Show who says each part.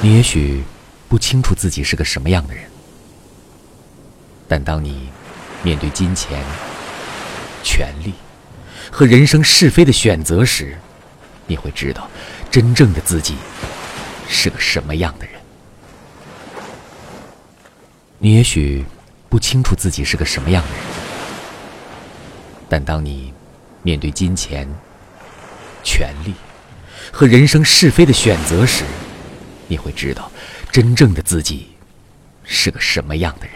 Speaker 1: 你也许不清楚自己是个什么样的人，但当你面对金钱、权力和人生是非的选择时，你会知道真正的自己是个什么样的人。你也许不清楚自己是个什么样的人，但当你面对金钱、权力和人生是非的选择时，你会知道，真正的自己是个什么样的人。